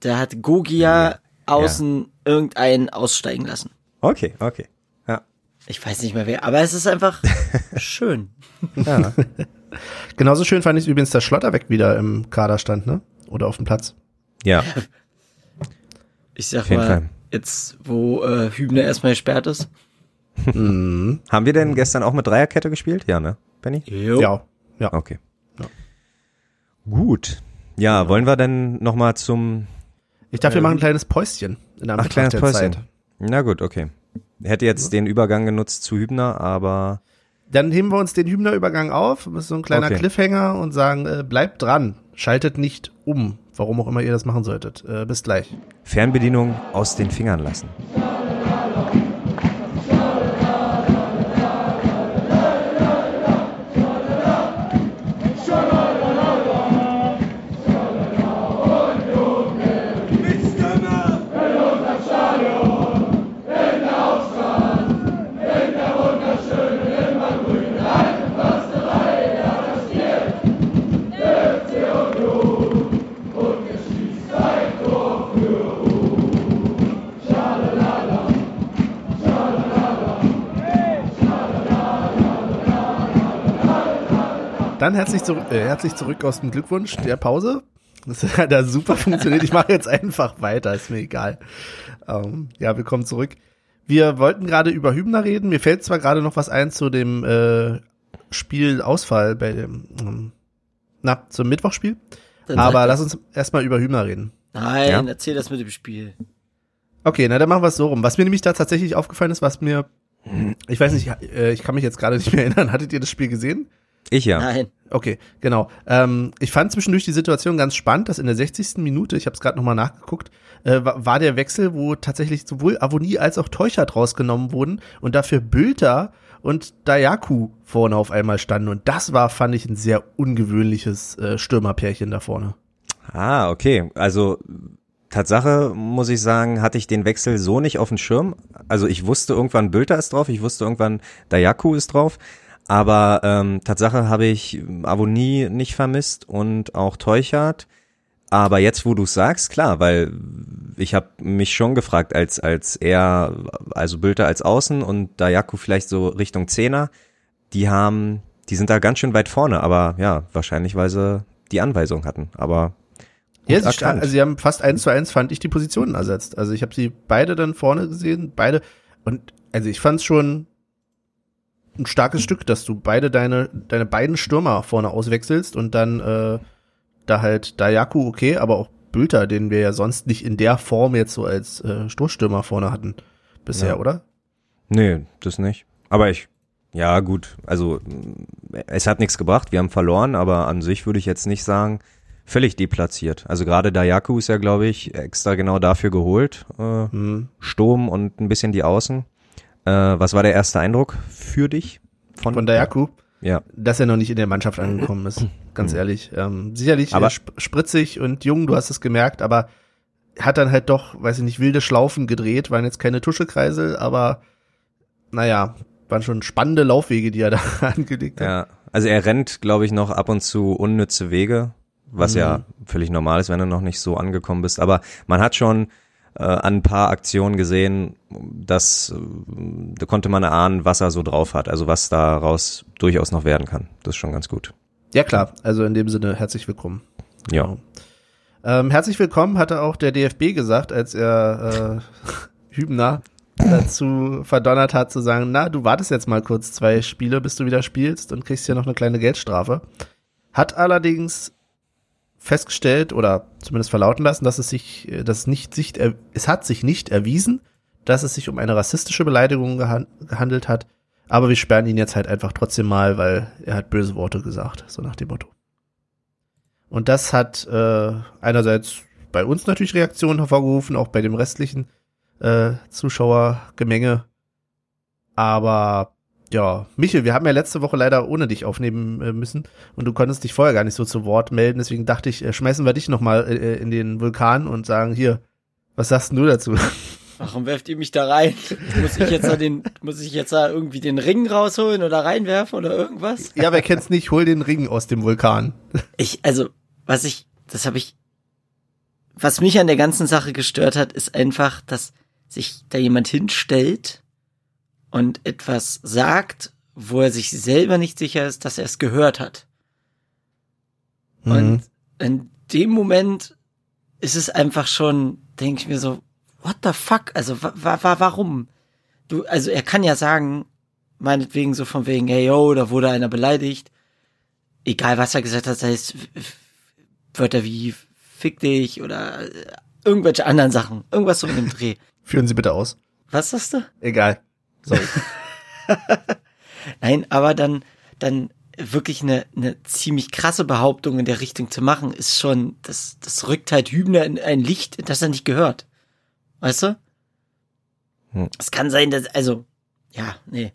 da hat Gogia außen irgendeinen aussteigen lassen. Okay, okay. Ja. Ich weiß nicht mehr wer, aber es ist einfach schön. ja. Genauso schön fand ich übrigens, dass Schlotterbeck wieder im Kader stand, ne? Oder auf dem Platz. Ja, Ich sag auf jeden mal, Fall. jetzt, wo äh, Hübner erstmal gesperrt ist. Mhm. Haben wir denn gestern auch mit Dreierkette gespielt? Ja, ne, Benny? Jo. Ja, ja. Okay. Ja. Gut. Ja, wollen wir denn nochmal zum Ich darf hier machen ein kleines Päuschen in Ach, kleines Päuschen. Zeit. Na gut, okay. Hätte jetzt den Übergang genutzt zu Hübner, aber dann heben wir uns den Hübner-Übergang auf, ist so ein kleiner okay. Cliffhanger und sagen, äh, bleibt dran, schaltet nicht um, warum auch immer ihr das machen solltet. Äh, bis gleich. Fernbedienung aus den Fingern lassen. Dann herzlich, zu, äh, herzlich zurück aus dem Glückwunsch der Pause. Das hat ja super funktioniert. Ich mache jetzt einfach weiter, ist mir egal. Ähm, ja, willkommen zurück. Wir wollten gerade über Hübner reden. Mir fällt zwar gerade noch was ein zu dem äh, Spielausfall bei dem, ähm, na, zum Mittwochspiel. Dann aber lass uns erstmal über Hübner reden. Nein, ja? erzähl das mit dem Spiel. Okay, na dann machen wir es so rum. Was mir nämlich da tatsächlich aufgefallen ist, was mir, ich weiß nicht, äh, ich kann mich jetzt gerade nicht mehr erinnern. Hattet ihr das Spiel gesehen? Ich ja. Nein. Okay, genau. Ähm, ich fand zwischendurch die Situation ganz spannend, dass in der 60. Minute, ich habe es gerade nochmal nachgeguckt, äh, war der Wechsel, wo tatsächlich sowohl Avonie als auch Teuchert rausgenommen wurden und dafür Bülter und Dayaku vorne auf einmal standen. Und das war, fand ich, ein sehr ungewöhnliches äh, Stürmerpärchen da vorne. Ah, okay. Also Tatsache muss ich sagen, hatte ich den Wechsel so nicht auf dem Schirm. Also ich wusste irgendwann Bülter ist drauf, ich wusste irgendwann Dayaku ist drauf. Aber ähm, Tatsache habe ich Avonie nicht vermisst und auch Teuchert. Aber jetzt, wo du sagst, klar, weil ich habe mich schon gefragt, als als er, also Bülter als Außen und Dayaku vielleicht so Richtung Zehner, die haben, die sind da ganz schön weit vorne, aber ja, wahrscheinlich, weil sie die Anweisung hatten. Aber ja, sie, also sie haben fast eins zu eins, fand ich, die Positionen ersetzt. Also ich habe sie beide dann vorne gesehen, beide. Und also ich fand es schon ein starkes Stück, dass du beide deine, deine beiden Stürmer vorne auswechselst und dann äh, da halt Dayaku okay, aber auch Bülter, den wir ja sonst nicht in der Form jetzt so als äh, Stoßstürmer vorne hatten bisher, ja. oder? Nee, das nicht. Aber ich, ja gut, also es hat nichts gebracht, wir haben verloren, aber an sich würde ich jetzt nicht sagen, völlig deplatziert. Also gerade Dayaku ist ja, glaube ich, extra genau dafür geholt. Äh, hm. Sturm und ein bisschen die Außen. Äh, was war der erste Eindruck für dich von, von Dayaku? Ja. Dass er noch nicht in der Mannschaft angekommen ist, ganz mhm. ehrlich. Ähm, sicherlich aber, sp spritzig und jung, du hast es gemerkt, aber hat dann halt doch, weiß ich nicht, wilde Schlaufen gedreht, waren jetzt keine Tuschekreisel, aber naja, waren schon spannende Laufwege, die er da angelegt hat. Ja, also er rennt, glaube ich, noch ab und zu unnütze Wege, was mhm. ja völlig normal ist, wenn du noch nicht so angekommen bist. Aber man hat schon äh, an ein paar Aktionen gesehen, dass äh, da konnte man erahnen, was er so drauf hat, also was daraus durchaus noch werden kann. Das ist schon ganz gut. Ja klar, also in dem Sinne herzlich willkommen. Ja. Genau. Ähm, herzlich willkommen hatte auch der DFB gesagt, als er äh, Hübner dazu verdonnert hat zu sagen, na, du wartest jetzt mal kurz zwei Spiele, bis du wieder spielst und kriegst hier noch eine kleine Geldstrafe. Hat allerdings festgestellt oder zumindest verlauten lassen, dass es sich, dass es nicht sich, es hat sich nicht erwiesen, dass es sich um eine rassistische Beleidigung gehandelt hat. Aber wir sperren ihn jetzt halt einfach trotzdem mal, weil er hat böse Worte gesagt, so nach dem Motto. Und das hat äh, einerseits bei uns natürlich Reaktionen hervorgerufen, auch bei dem restlichen äh, Zuschauergemenge. Aber ja, Michel, wir haben ja letzte Woche leider ohne dich aufnehmen äh, müssen und du konntest dich vorher gar nicht so zu Wort melden. Deswegen dachte ich, äh, schmeißen wir dich nochmal äh, in den Vulkan und sagen, hier, was sagst du dazu? Warum werft ihr mich da rein? Muss ich jetzt da den, muss ich jetzt da irgendwie den Ring rausholen oder reinwerfen oder irgendwas? Ja, wer kennt's nicht, hol den Ring aus dem Vulkan. Ich, also, was ich, das habe ich, was mich an der ganzen Sache gestört hat, ist einfach, dass sich da jemand hinstellt und etwas sagt, wo er sich selber nicht sicher ist, dass er es gehört hat. Mhm. Und in dem Moment ist es einfach schon, denke ich mir so, what the fuck? Also wa wa warum? Du, also er kann ja sagen, meinetwegen so von wegen, hey yo, da wurde einer beleidigt. Egal was er gesagt hat, das heißt, Wörter wie fick dich oder äh, irgendwelche anderen Sachen. Irgendwas so in dem Dreh. Führen Sie bitte aus. Was sagst du? Egal. Sorry. Nein, aber dann, dann wirklich eine, eine ziemlich krasse Behauptung in der Richtung zu machen, ist schon, das, das rückt halt Hübner in ein Licht, das er nicht gehört. Weißt du? Hm. Es kann sein, dass, also, ja, nee.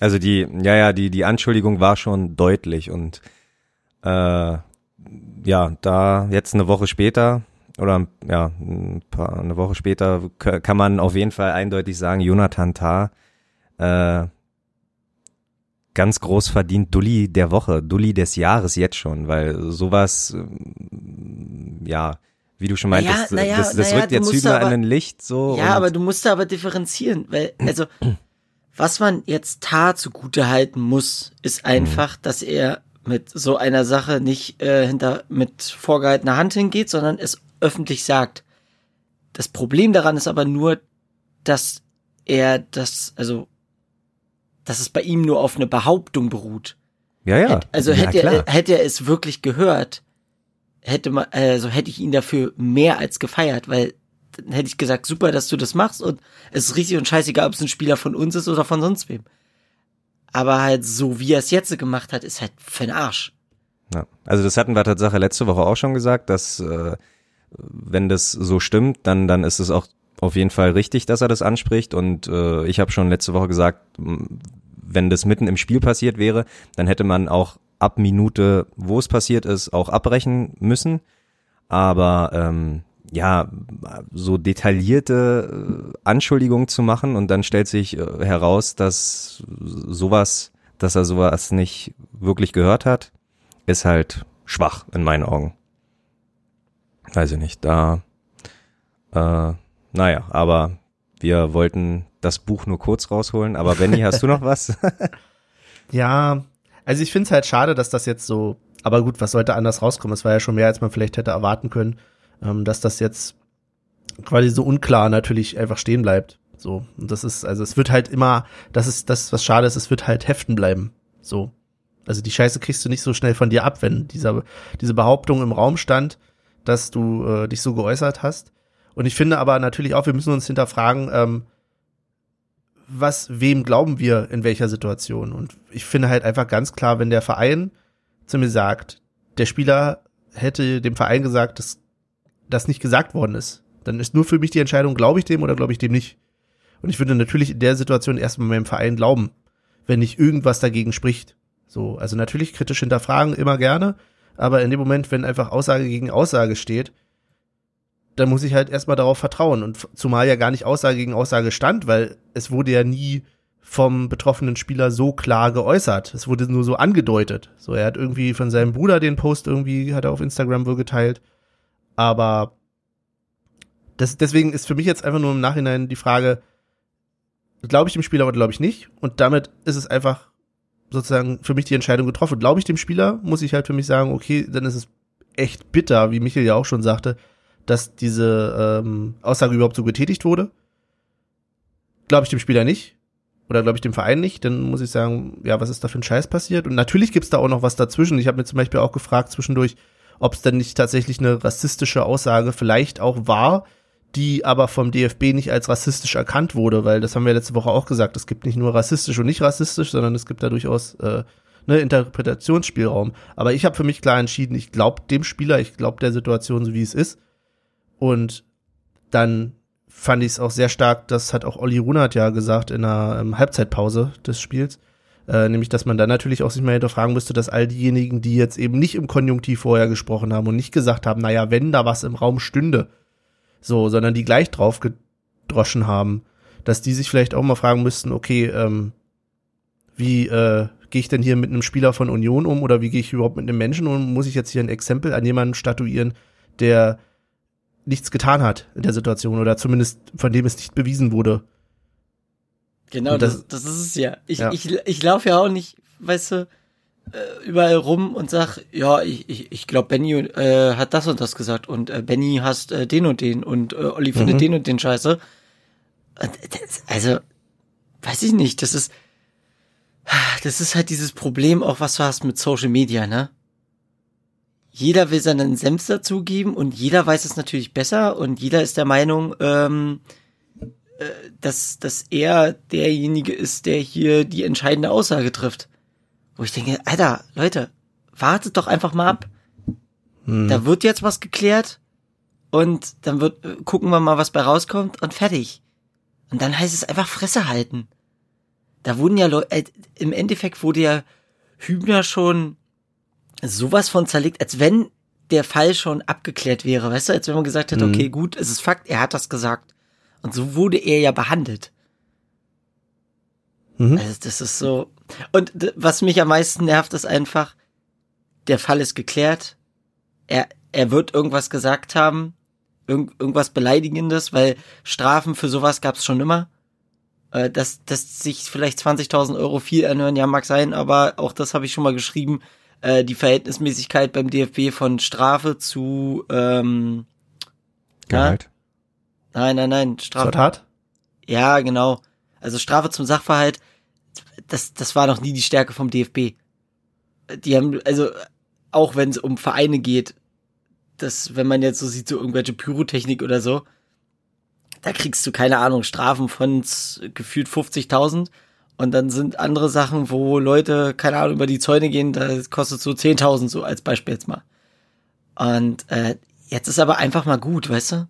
Also die, ja, ja, die, die Anschuldigung war schon deutlich und äh, ja, da jetzt eine Woche später oder ja, ein paar, eine Woche später kann man auf jeden Fall eindeutig sagen, Jonathan Tah äh, ganz groß verdient Dulli der Woche, Dulli des Jahres jetzt schon, weil sowas, ähm, ja, wie du schon meintest, Naja, naja, das, das naja, rückt jetzt Hübner aber- in ein Licht so. Ja, aber du musst da aber differenzieren, weil, also, was man jetzt Tar zugute halten muss, ist einfach, dass er mit so einer Sache nicht äh, hinter mit vorgehaltener Hand hingeht, sondern es öffentlich sagt. Das Problem daran ist aber nur, dass er das, also, dass es bei ihm nur auf eine Behauptung beruht. ja, ja. Hätt- also ja, hätte klar. er, hätte er es wirklich gehört, hätte man, also hätte ich ihn dafür mehr als gefeiert, weil dann hätte ich gesagt, super, dass du das machst und es ist richtig und scheißegal, ob es ein Spieler von uns ist oder von sonst wem. Aber halt so, wie er es jetzt gemacht hat, ist halt für den Arsch. Ja. Also das hatten wir tatsächlich letzte Woche auch schon gesagt, dass äh, wenn das so stimmt, dann dann ist es auch auf jeden Fall richtig, dass er das anspricht. Und äh, ich habe schon letzte Woche gesagt, wenn das mitten im Spiel passiert wäre, dann hätte man auch ab Minute, wo es passiert ist, auch abbrechen müssen. Aber ähm, ja, so detaillierte äh, Anschuldigungen zu machen und dann stellt sich äh, heraus, dass sowas, dass er sowas nicht wirklich gehört hat, ist halt schwach in meinen Augen. Weiß ich nicht, da, äh, naja, aber wir wollten das Buch nur kurz rausholen, aber Benny, hast du noch was? Ja, also ich finde es halt schade, dass das jetzt so, aber gut, was sollte anders rauskommen? Es war ja schon mehr, als man vielleicht hätte erwarten können, ähm, dass das jetzt quasi so unklar natürlich einfach stehen bleibt. So, und das ist, also es wird halt immer, das ist das, was schade ist, es wird halt heften bleiben. So. Also die Scheiße kriegst du nicht so schnell von dir ab, wenn dieser, diese Behauptung im Raum stand, dass du äh, dich so geäußert hast. Und ich finde aber natürlich auch, wir müssen uns hinterfragen, ähm, was, wem glauben wir in welcher Situation? Und ich finde halt einfach ganz klar, wenn der Verein zu mir sagt, der Spieler hätte dem Verein gesagt, dass das nicht gesagt worden ist, dann ist nur für mich die Entscheidung, glaube ich dem oder glaube ich dem nicht. Und ich würde natürlich in der Situation erstmal meinem Verein glauben, wenn nicht irgendwas dagegen spricht. So, also natürlich kritisch hinterfragen, immer gerne, aber in dem Moment, wenn einfach Aussage gegen Aussage steht, dann muss ich halt erstmal darauf vertrauen. Und zumal ja gar nicht Aussage gegen Aussage stand, weil es wurde ja nie vom betroffenen Spieler so klar geäußert. Es wurde nur so angedeutet. So, er hat irgendwie von seinem Bruder den Post irgendwie, hat er auf Instagram wohl geteilt. Aber das, deswegen ist für mich jetzt einfach nur im Nachhinein die Frage, glaube ich dem Spieler oder glaube ich nicht? Und damit ist es einfach sozusagen für mich die Entscheidung getroffen. Glaube ich dem Spieler, muss ich halt für mich sagen, okay, dann ist es echt bitter, wie Michael ja auch schon sagte, dass diese ähm, Aussage überhaupt so getätigt wurde. Glaube ich dem Spieler nicht oder glaube ich dem Verein nicht, dann muss ich sagen, ja, was ist da für ein Scheiß passiert? Und natürlich gibt's da auch noch was dazwischen. Ich habe mir zum Beispiel auch gefragt zwischendurch, ob es denn nicht tatsächlich eine rassistische Aussage vielleicht auch war, die aber vom DFB nicht als rassistisch erkannt wurde, weil das haben wir letzte Woche auch gesagt. Es gibt nicht nur rassistisch und nicht rassistisch, sondern es gibt da durchaus äh, ne, Interpretationsspielraum. Aber ich habe für mich klar entschieden, ich glaube dem Spieler, ich glaube der Situation so wie es ist. Und dann fand ich es auch sehr stark, das hat auch Olli Runert ja gesagt in der ähm, Halbzeitpause des Spiels, äh, nämlich, dass man dann natürlich auch sich mal hinterfragen müsste, dass all diejenigen, die jetzt eben nicht im Konjunktiv vorher gesprochen haben und nicht gesagt haben, naja, wenn da was im Raum stünde, so, sondern die gleich drauf gedroschen haben, dass die sich vielleicht auch mal fragen müssten, okay, ähm, wie äh, gehe ich denn hier mit einem Spieler von Union um oder wie gehe ich überhaupt mit einem Menschen um? Muss ich jetzt hier ein Exempel an jemanden statuieren, der nichts getan hat in der Situation oder zumindest von dem es nicht bewiesen wurde. Genau, das, das- das, ist es ja. Ich, Ja. ich, ich laufe ja auch nicht, weißt du, äh, überall rum und sag, ja, ich, ich, ich glaube, Benny äh, hat das und das gesagt und äh, Benny hasst äh, den und den und äh, Olli findet Mhm. den und den Scheiße. Und das, also, weiß ich nicht, das ist, das ist halt dieses Problem auch, was du hast mit Social Media, ne? Jeder will seinen Senf dazugeben und jeder weiß es natürlich besser und jeder ist der Meinung, ähm, äh, dass, dass er derjenige ist, der hier die entscheidende Aussage trifft. Wo ich denke, Alter, Leute, wartet doch einfach mal ab. Hm. Da wird jetzt was geklärt und dann wird, äh, gucken wir mal, was bei rauskommt und fertig. Und dann heißt es einfach Fresse halten. Da wurden ja Leute, äh, im Endeffekt wurde ja Hübner schon sowas von zerlegt, als wenn der Fall schon abgeklärt wäre, weißt du, als wenn man gesagt hätte, mhm. okay, gut, es ist Fakt, er hat das gesagt. Und so wurde er ja behandelt. Mhm. Also das ist so. Und was mich am meisten nervt, ist einfach, der Fall ist geklärt. Er, er wird irgendwas gesagt haben, irgend, irgendwas Beleidigendes, weil Strafen für sowas gab es schon immer. Äh, dass, dass sich vielleicht 20.000 Euro viel anhören, ja, mag sein, aber auch das habe ich schon mal geschrieben äh, die Verhältnismäßigkeit beim DFB von Strafe zu ähm, Gehalt. Na? Nein, nein, nein, Strafe. Zur Tat? Ja, genau. Also Strafe zum Sachverhalt, das, das war noch nie die Stärke vom DFB. Die haben, also, auch wenn es um Vereine geht, das, wenn man jetzt so sieht, so irgendwelche Pyrotechnik oder so, da kriegst du keine Ahnung, Strafen von gefühlt 50.000 und dann sind andere Sachen, wo Leute, keine Ahnung, über die Zäune gehen, da kostet so 10.000, so als Beispiel jetzt mal. Und äh, jetzt ist aber einfach mal gut, weißt du?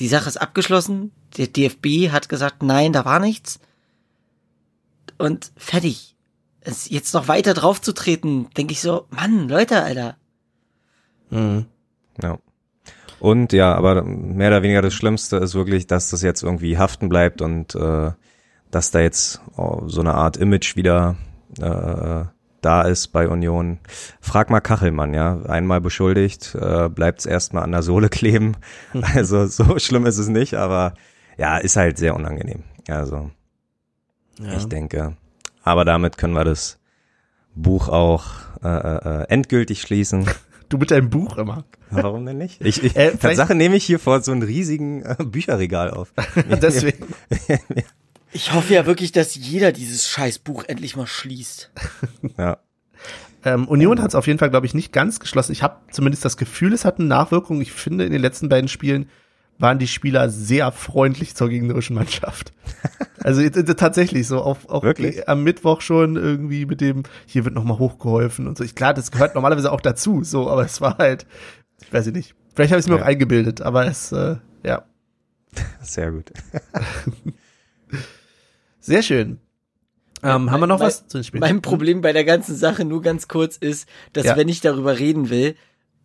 Die Sache ist abgeschlossen. Der DFB hat gesagt, nein, da war nichts. Und fertig. Es jetzt noch weiter draufzutreten, denke ich so, Mann, Leute, Alter. Mhm. Ja. Und ja, aber mehr oder weniger das Schlimmste ist wirklich, dass das jetzt irgendwie haften bleibt und äh, dass da jetzt oh, so eine Art Image wieder äh, da ist bei Union. Frag mal Kachelmann, ja. Einmal beschuldigt, äh, bleibt es erstmal an der Sohle kleben. Also so schlimm ist es nicht, aber ja, ist halt sehr unangenehm. Also ja. ich denke. Aber damit können wir das Buch auch äh, äh, endgültig schließen. Du mit deinem Buch immer. Warum denn nicht? Ich, ich äh, Tatsache nehme ich hier vor so ein riesigen äh, Bücherregal auf. Deswegen. Ich hoffe ja wirklich, dass jeder dieses Scheißbuch endlich mal schließt. ja. Ähm, Union hat es auf jeden Fall, glaube ich, nicht ganz geschlossen. Ich habe zumindest das Gefühl, es hat eine Wirkung. Ich finde, in den letzten beiden Spielen waren die Spieler sehr freundlich zur gegnerischen Mannschaft. Also tatsächlich so, auch, auch am Mittwoch schon irgendwie mit dem, hier wird nochmal hochgeholfen und so. Ich, klar, das gehört normalerweise auch dazu, so, aber es war halt, ich weiß nicht. Vielleicht habe ich es mir ja. auch eingebildet, aber es, äh, ja. Sehr gut. Sehr schön. Ähm, haben wir noch mein, was zu den Spielen? Mein Problem bei der ganzen Sache nur ganz kurz ist, dass ja. wenn ich darüber reden will,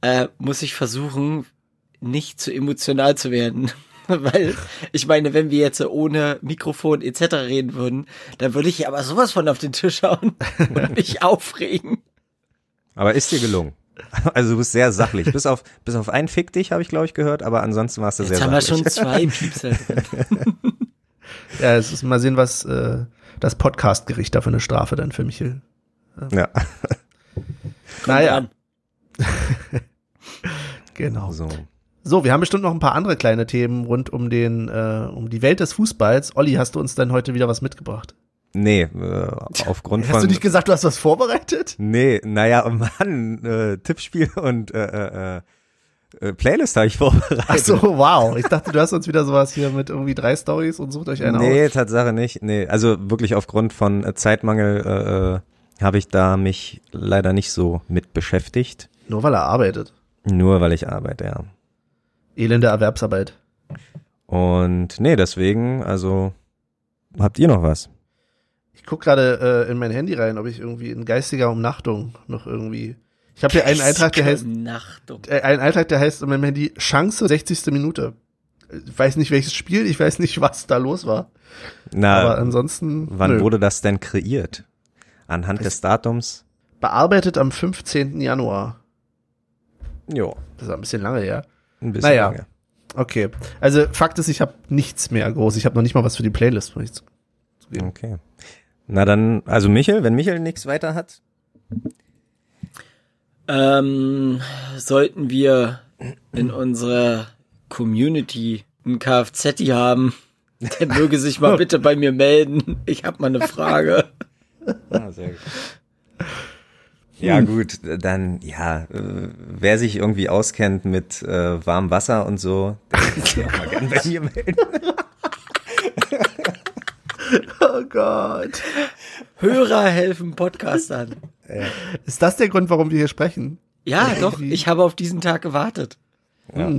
äh, muss ich versuchen, nicht zu emotional zu werden. Weil, ich meine, wenn wir jetzt ohne Mikrofon etc. reden würden, dann würde ich aber sowas von auf den Tisch hauen und mich aufregen. Aber ist dir gelungen? Also du bist sehr sachlich. Bis auf, bis auf einen Fick dich, habe ich glaube ich gehört, aber ansonsten warst du Jetzt sehr sachlich. Jetzt haben wir schon zwei Piepser drin. Ja, es ist mal sehen, was äh, das Podcast-Gericht da für eine Strafe dann für mich Ja. ja. naja. genau. So. So, wir haben bestimmt noch ein paar andere kleine Themen rund um den, äh, um die Welt des Fußballs. Olli, hast du uns denn heute wieder was mitgebracht? Nee, äh, aufgrund Hast von. Hast du nicht gesagt, du hast was vorbereitet? Nee, naja, Mann, äh, Tippspiel und äh, äh äh, Playlist habe ich vorbereitet. Ach so, wow. Ich dachte, du hast uns wieder sowas hier mit irgendwie drei Stories und sucht euch eine nee, aus. Nee, Tatsache nicht. Nee, also wirklich aufgrund von äh, Zeitmangel äh, äh, habe ich da mich leider nicht so mit beschäftigt. Nur weil er arbeitet. Nur weil ich arbeite, ja. Elende Erwerbsarbeit. Und nee, deswegen, also habt ihr noch was? Ich guck gerade äh, in mein Handy rein, ob ich irgendwie in geistiger Umnachtung noch irgendwie ich habe hier einen Eintrag, der heißt äh, einen Eintrag, der heißt in meinem Handy Chance 60. Minute. Ich weiß nicht welches Spiel, ich weiß nicht, was da los war. Na, aber ansonsten. Wann nö. wurde das denn kreiert? Anhand des Datums? Bearbeitet am 15. Januar. Jo. Das ist ein bisschen lange her. Ein bisschen naja. lange. Okay. Also Fakt ist, ich habe nichts mehr groß. Ich habe noch nicht mal was für die Playlist, muss ich zugeben. Okay. Na dann, also Michel, wenn Michel nichts weiter hat, ähm, sollten wir in unserer Community ein Kfz haben, der möge sich mal bitte bei mir melden. Ich habe mal eine Frage. Ah, sehr gut. Ja gut, dann ja, äh, wer sich irgendwie auskennt mit äh, warmem Wasser und so, der kann sich auch mal gerne bei mir melden. Oh Gott. Hörer helfen Podcastern. Ist das der Grund, warum wir hier sprechen? Ja, doch, ich habe auf diesen Tag gewartet. Ja.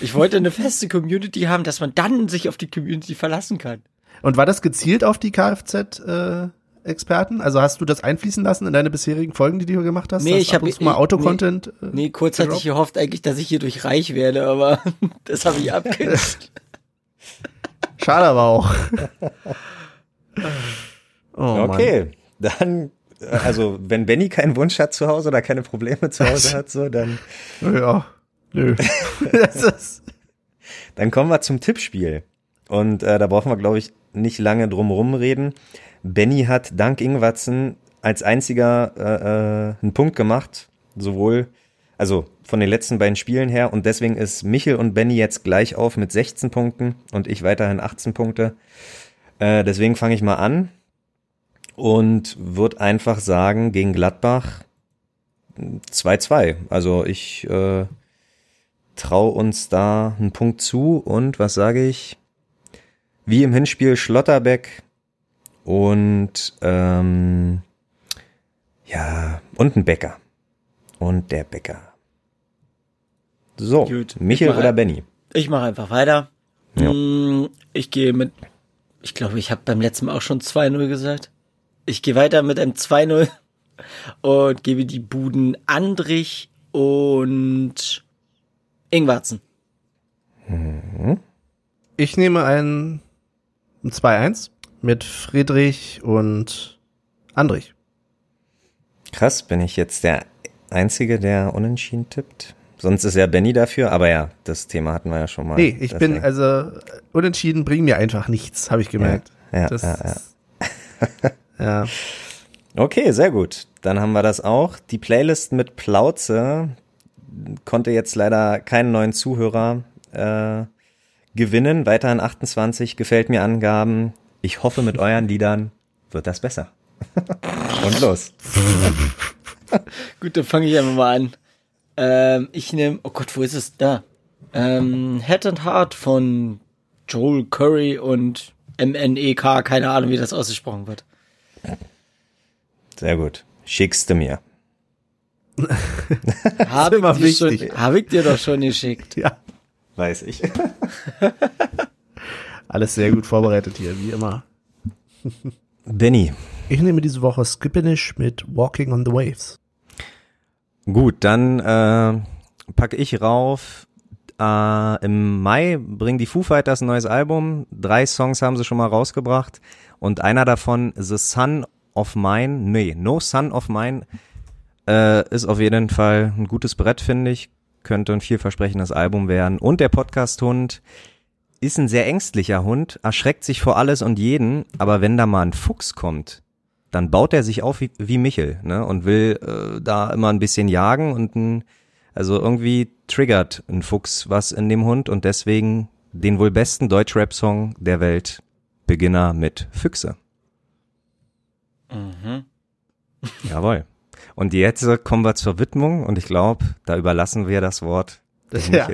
Ich wollte eine feste Community haben, dass man dann sich auf die Community verlassen kann. Und war das gezielt auf die Kfz-Experten? also hast du das einfließen lassen in deine bisherigen Folgen, die du hier gemacht hast? Nee, Hast ich ab hab- und zu mal Autocontent. äh, Nee, kurz hatte ich gehofft eigentlich, dass ich hierdurch reich werde, aber das habe ich abgelehnt. Schade aber auch. oh, okay, dann, äh, also wenn Benny keinen Wunsch hat zu Hause oder keine Probleme zu Hause hat, so, dann. Ja. Nö. dann kommen wir zum Tippspiel. Und äh, da brauchen wir, glaube ich, nicht lange drum reden. Benny hat dank Ingwatzen als einziger äh, äh, einen Punkt gemacht, sowohl, also von den letzten beiden Spielen her. Und deswegen ist Michel und Benny jetzt gleich auf mit 16 Punkten und ich weiterhin 18 Punkte. Äh, deswegen fange ich mal an und würde einfach sagen, gegen Gladbach 2-2. Also ich äh, trau uns da einen Punkt zu und was sage ich? Wie im Hinspiel Schlotterbeck und ähm, ja, und ein Bäcker. Und der Bäcker. So, Gut, mach- oder Benny? Ich mache einfach weiter. Ja. Mm, Ich gehe mit, ich glaube, ich habe beim letzten Mal auch schon 2-0 gesagt. Ich gehe weiter mit einem 2-0 und gebe die Buden Andrich und Ingwarzen. ich nehme ein, ein 2-1 mit Friedrich und Andrich. Krass, bin ich jetzt der Einzige, der unentschieden tippt? Sonst ist ja Benny dafür, aber ja, das Thema hatten wir ja schon mal. Nee, ich bin, also äh, unentschieden bringen mir einfach nichts, habe ich gemerkt. ja, das, ja, ja. ja. Okay, sehr gut. Dann haben wir das auch. Die Playlist mit Plauze konnte jetzt leider keinen neuen Zuhörer äh, gewinnen. Weiterhin 28 gefällt mir Angaben. Ich hoffe, mit euren Liedern wird das besser. Und los. Gut, dann fange ich einfach mal an. Ähm, ich nehme, oh Gott, wo ist es? Da. Ähm, Head and Heart von Joel Curry und MNEK, keine Ahnung, wie das ausgesprochen wird. Sehr gut. Schickst du mir. Habe ich, dir schon- hab ich dir doch schon geschickt. ja, Weiß ich. alles sehr gut vorbereitet hier, wie immer. Benny. Ich nehme diese Woche Skippinish mit Walking on the Waves. Gut, dann äh, packe ich rauf. Äh, Im Mai bringen die Foo Fighters ein neues Album. Drei Songs haben sie schon mal rausgebracht. Und einer davon, The Son of Mine, nee, No Son of Mine, äh, ist auf jeden Fall ein gutes Brett, finde ich. Könnte ein vielversprechendes Album werden. Und der Podcast-Hund ist ein sehr ängstlicher Hund, erschreckt sich vor alles und jeden, aber wenn da mal ein Fuchs kommt, dann baut er sich auf wie, wie Michel, ne? Und will äh, da immer ein bisschen jagen und ein, also irgendwie triggert ein Fuchs was in dem Hund und deswegen den wohl besten Deutschrap-Song der Welt, Beginner mit Füchse. Mhm. Jawohl. Und jetzt kommen wir zur Widmung und ich glaube, da überlassen wir das Wort dem Ja.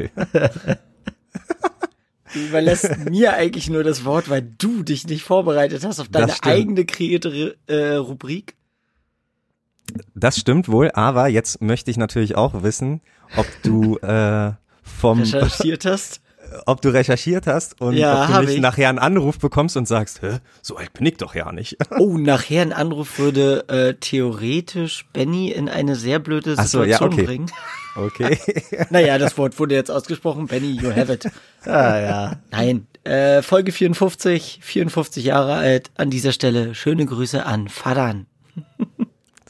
Du überlässt mir eigentlich nur das Wort, weil du dich nicht vorbereitet hast auf deine eigene kreierte äh, Rubrik. Das stimmt wohl, aber jetzt möchte ich natürlich auch wissen, ob du äh, vom Recherchiert hast. ob du recherchiert hast und Ja, ob du nicht ich. nachher einen Anruf bekommst und sagst, Hä, so alt bin ich doch ja nicht. Oh, nachher ein Anruf würde äh, theoretisch Benny in eine sehr blöde Ach so, Situation ja, okay. bringen. Okay. Naja, das Wort wurde jetzt ausgesprochen. Benny, you have it. Ah ja. Nein, äh, Folge 54, 54 Jahre alt. An dieser Stelle schöne Grüße an Fadan.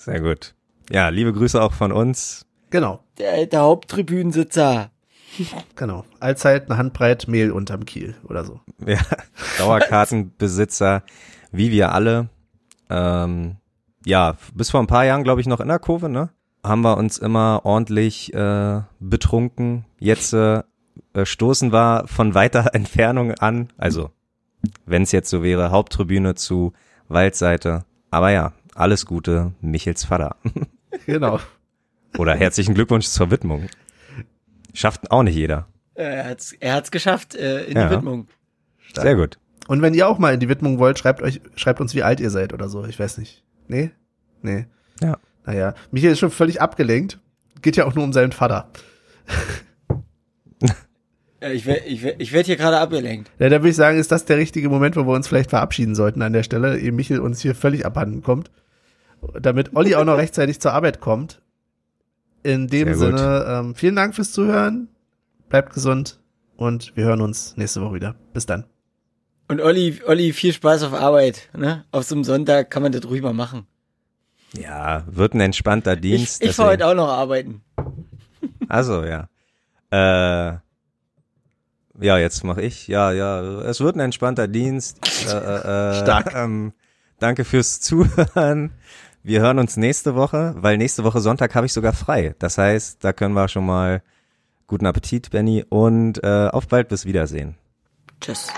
Sehr gut. Ja, liebe Grüße auch von uns. Genau, Der, der Haupttribünensitzer. genau. Allzeit eine Handbreit Mehl unterm Kiel oder so. Ja, Dauerkartenbesitzer, wie wir alle. Ähm, ja, bis vor ein paar Jahren, glaube ich, noch in der Kurve, ne? Haben wir uns immer ordentlich äh, betrunken. Jetzt äh, äh, stoßen wir von weiter Entfernung an. Also, wenn es jetzt so wäre, Haupttribüne zu Waldseite. Aber ja, alles Gute, Michels Vater. Genau. Oder herzlichen Glückwunsch zur Widmung. Schafft auch nicht jeder. Er hat's, er hat's geschafft äh, in Ja. die Widmung. Sehr gut. Und wenn ihr auch mal in die Widmung wollt, schreibt euch, schreibt uns, wie alt ihr seid oder so. Ich weiß nicht. Nee? Nee. Ja. Naja, Michael ist schon völlig abgelenkt. Geht ja auch nur um seinen Vater. Ich werde ich werd, ich werd hier gerade abgelenkt. Ja, da würde ich sagen, ist das der richtige Moment, wo wir uns vielleicht verabschieden sollten an der Stelle, ehe Michael uns hier völlig abhanden kommt. Damit Olli auch noch rechtzeitig zur Arbeit kommt. In dem Sehr. Sinne, ähm, vielen Dank fürs Zuhören. Bleibt gesund und wir hören uns nächste Woche wieder. Bis dann. Und Olli, Olli, viel Spaß auf Arbeit. Ne? Auf so einem Sonntag kann man das ruhig mal machen. Ja, wird ein entspannter Ich, Dienst. ich fahr deswegen- heute auch noch arbeiten. Also ja. Äh, ja, jetzt mache ich. Ja, ja. Es wird ein entspannter Dienst. Äh, äh, äh, Stark. Ähm, danke fürs Zuhören. Wir hören uns nächste Woche, weil nächste Woche Sonntag habe ich sogar frei. Das heißt, da können wir schon mal guten Appetit, Benny, und äh, auf bald bis Wiedersehen. Tschüss.